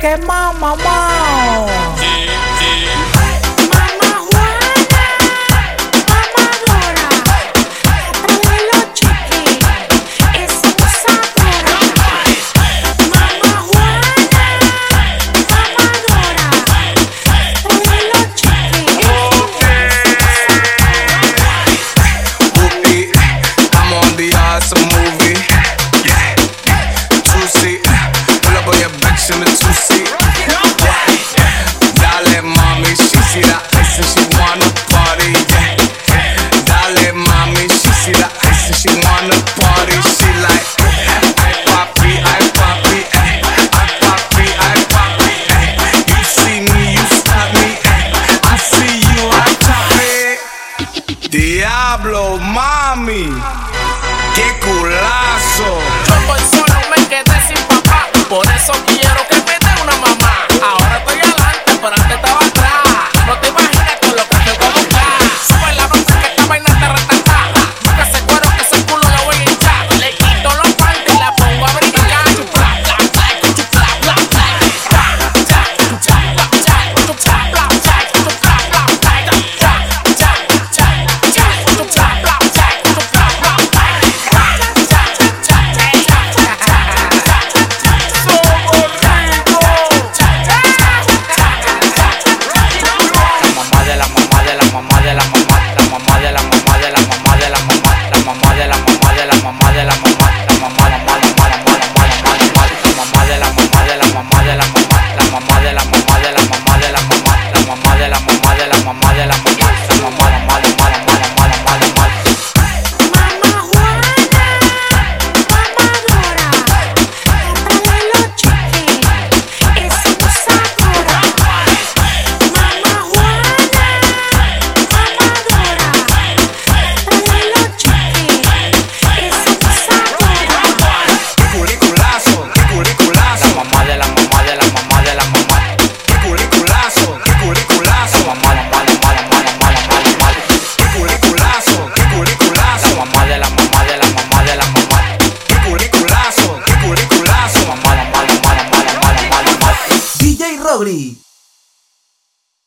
给猫毛毛 diablo, mami. Qué culazo. mamá de la